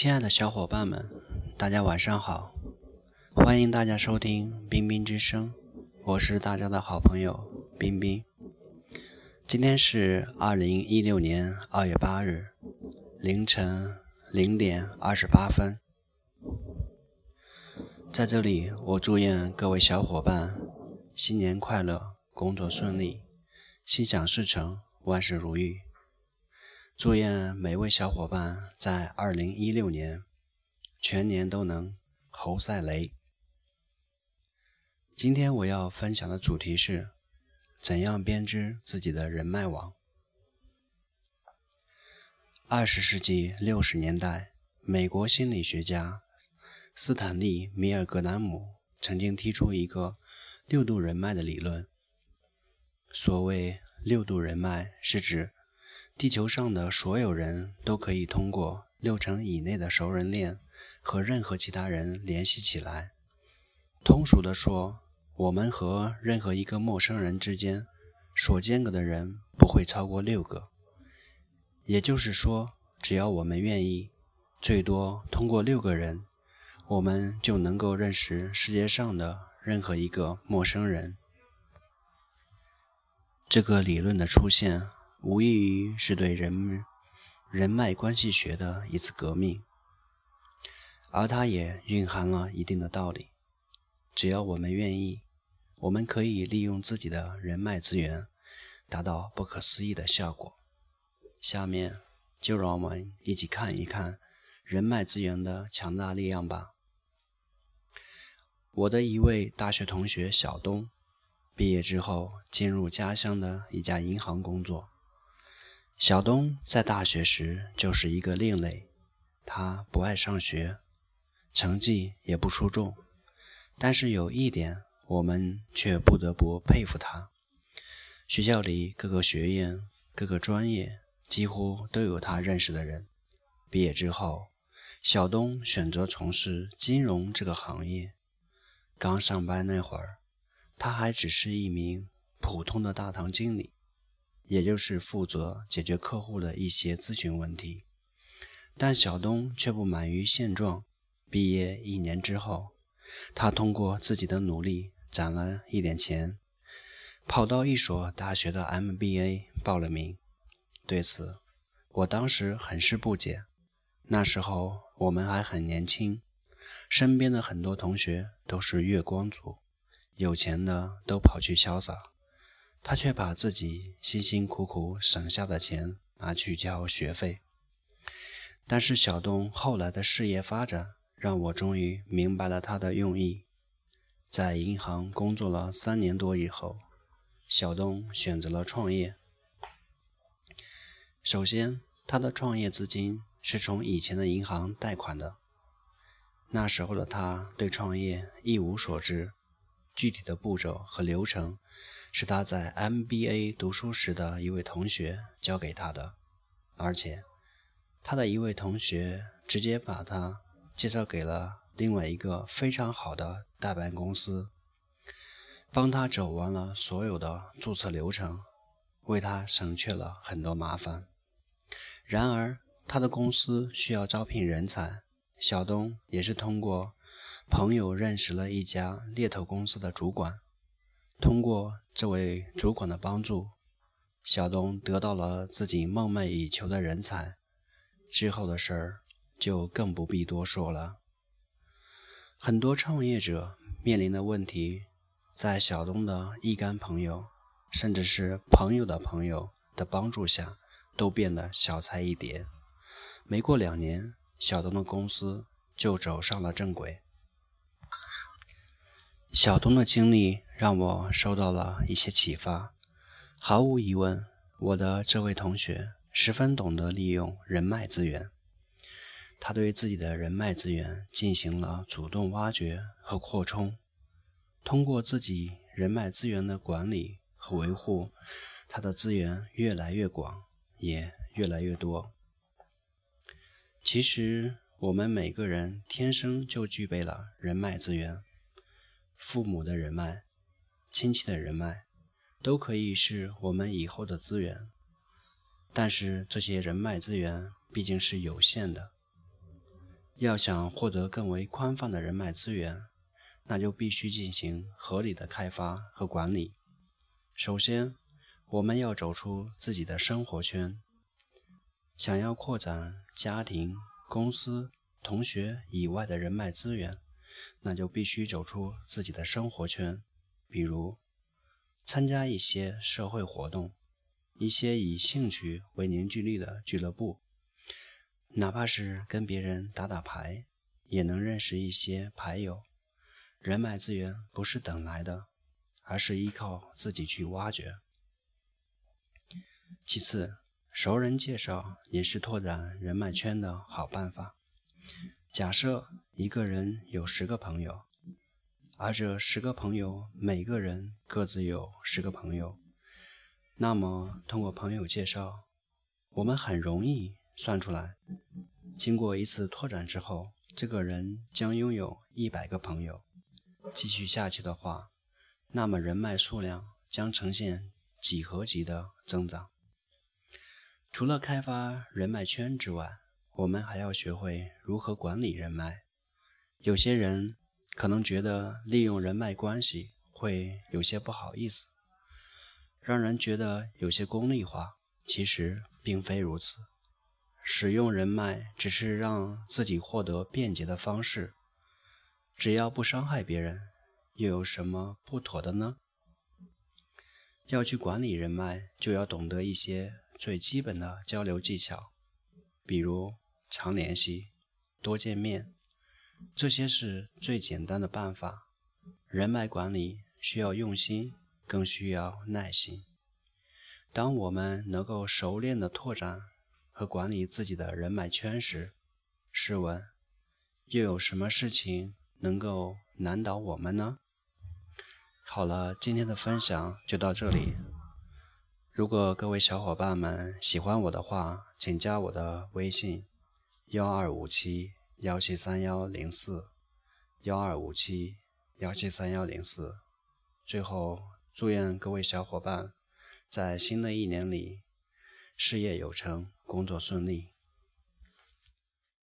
亲爱的小伙伴们，大家晚上好！欢迎大家收听冰冰之声，我是大家的好朋友冰冰。今天是二零一六年二月八日凌晨零点二十八分，在这里我祝愿各位小伙伴新年快乐，工作顺利，心想事成，万事如意。祝愿每位小伙伴在二零一六年全年都能猴赛雷。今天我要分享的主题是：怎样编织自己的人脉网。二十世纪六十年代，美国心理学家斯坦利·米尔格南姆曾经提出一个六度人脉的理论。所谓六度人脉，是指地球上的所有人都可以通过六成以内的熟人链和任何其他人联系起来。通俗地说，我们和任何一个陌生人之间所间隔的人不会超过六个。也就是说，只要我们愿意，最多通过六个人，我们就能够认识世界上的任何一个陌生人。这个理论的出现。无异于是对人人脉关系学的一次革命，而它也蕴含了一定的道理。只要我们愿意，我们可以利用自己的人脉资源，达到不可思议的效果。下面就让我们一起看一看人脉资源的强大力量吧。我的一位大学同学小东，毕业之后进入家乡的一家银行工作。小东在大学时就是一个另类，他不爱上学，成绩也不出众，但是有一点我们却不得不佩服他：学校里各个学院、各个专业几乎都有他认识的人。毕业之后，小东选择从事金融这个行业。刚上班那会儿，他还只是一名普通的大堂经理。也就是负责解决客户的一些咨询问题，但小东却不满于现状。毕业一年之后，他通过自己的努力攒了一点钱，跑到一所大学的 MBA 报了名。对此，我当时很是不解。那时候我们还很年轻，身边的很多同学都是月光族，有钱的都跑去潇洒。他却把自己辛辛苦苦省下的钱拿去交学费。但是小东后来的事业发展让我终于明白了他的用意。在银行工作了三年多以后，小东选择了创业。首先，他的创业资金是从以前的银行贷款的。那时候的他对创业一无所知，具体的步骤和流程。是他在 MBA 读书时的一位同学教给他的，而且他的一位同学直接把他介绍给了另外一个非常好的代办公司，帮他走完了所有的注册流程，为他省去了很多麻烦。然而，他的公司需要招聘人才，小东也是通过朋友认识了一家猎头公司的主管。通过这位主管的帮助，小东得到了自己梦寐以求的人才。之后的事儿就更不必多说了。很多创业者面临的问题，在小东的一干朋友，甚至是朋友的朋友的帮助下，都变得小菜一碟。没过两年，小东的公司就走上了正轨。小东的经历。让我受到了一些启发。毫无疑问，我的这位同学十分懂得利用人脉资源。他对自己的人脉资源进行了主动挖掘和扩充。通过自己人脉资源的管理和维护，他的资源越来越广，也越来越多。其实，我们每个人天生就具备了人脉资源，父母的人脉。亲戚的人脉都可以是我们以后的资源，但是这些人脉资源毕竟是有限的。要想获得更为宽泛的人脉资源，那就必须进行合理的开发和管理。首先，我们要走出自己的生活圈。想要扩展家庭、公司、同学以外的人脉资源，那就必须走出自己的生活圈，比如参加一些社会活动，一些以兴趣为凝聚力的俱乐部。哪怕是跟别人打打牌，也能认识一些牌友。人脉资源不是等来的，而是依靠自己去挖掘。其次，熟人介绍也是拓展人脉圈的好办法。假设一个人有十个朋友，而这十个朋友每个人各自有十个朋友，那么通过朋友介绍，我们很容易。算出来，经过一次拓展之后，这个人将拥有一百个朋友。继续下去的话，那么人脉数量将呈现几何级的增长。除了开发人脉圈之外，我们还要学会如何管理人脉。有些人可能觉得利用人脉关系会有些不好意思，让人觉得有些功利化。其实并非如此。使用人脉只是让自己获得便捷的方式，只要不伤害别人，又有什么不妥的呢？要去管理人脉，就要懂得一些最基本的交流技巧，比如常联系、多见面，这些是最简单的办法。人脉管理需要用心，更需要耐心。当我们能够熟练的拓展。和管理自己的人脉圈时，试问，又有什么事情能够难倒我们呢？好了，今天的分享就到这里。如果各位小伙伴们喜欢我的话，请加我的微信：幺二五七幺七三幺零四，幺二五七幺七三幺零四。最后，祝愿各位小伙伴在新的一年里。事业有成，工作顺利。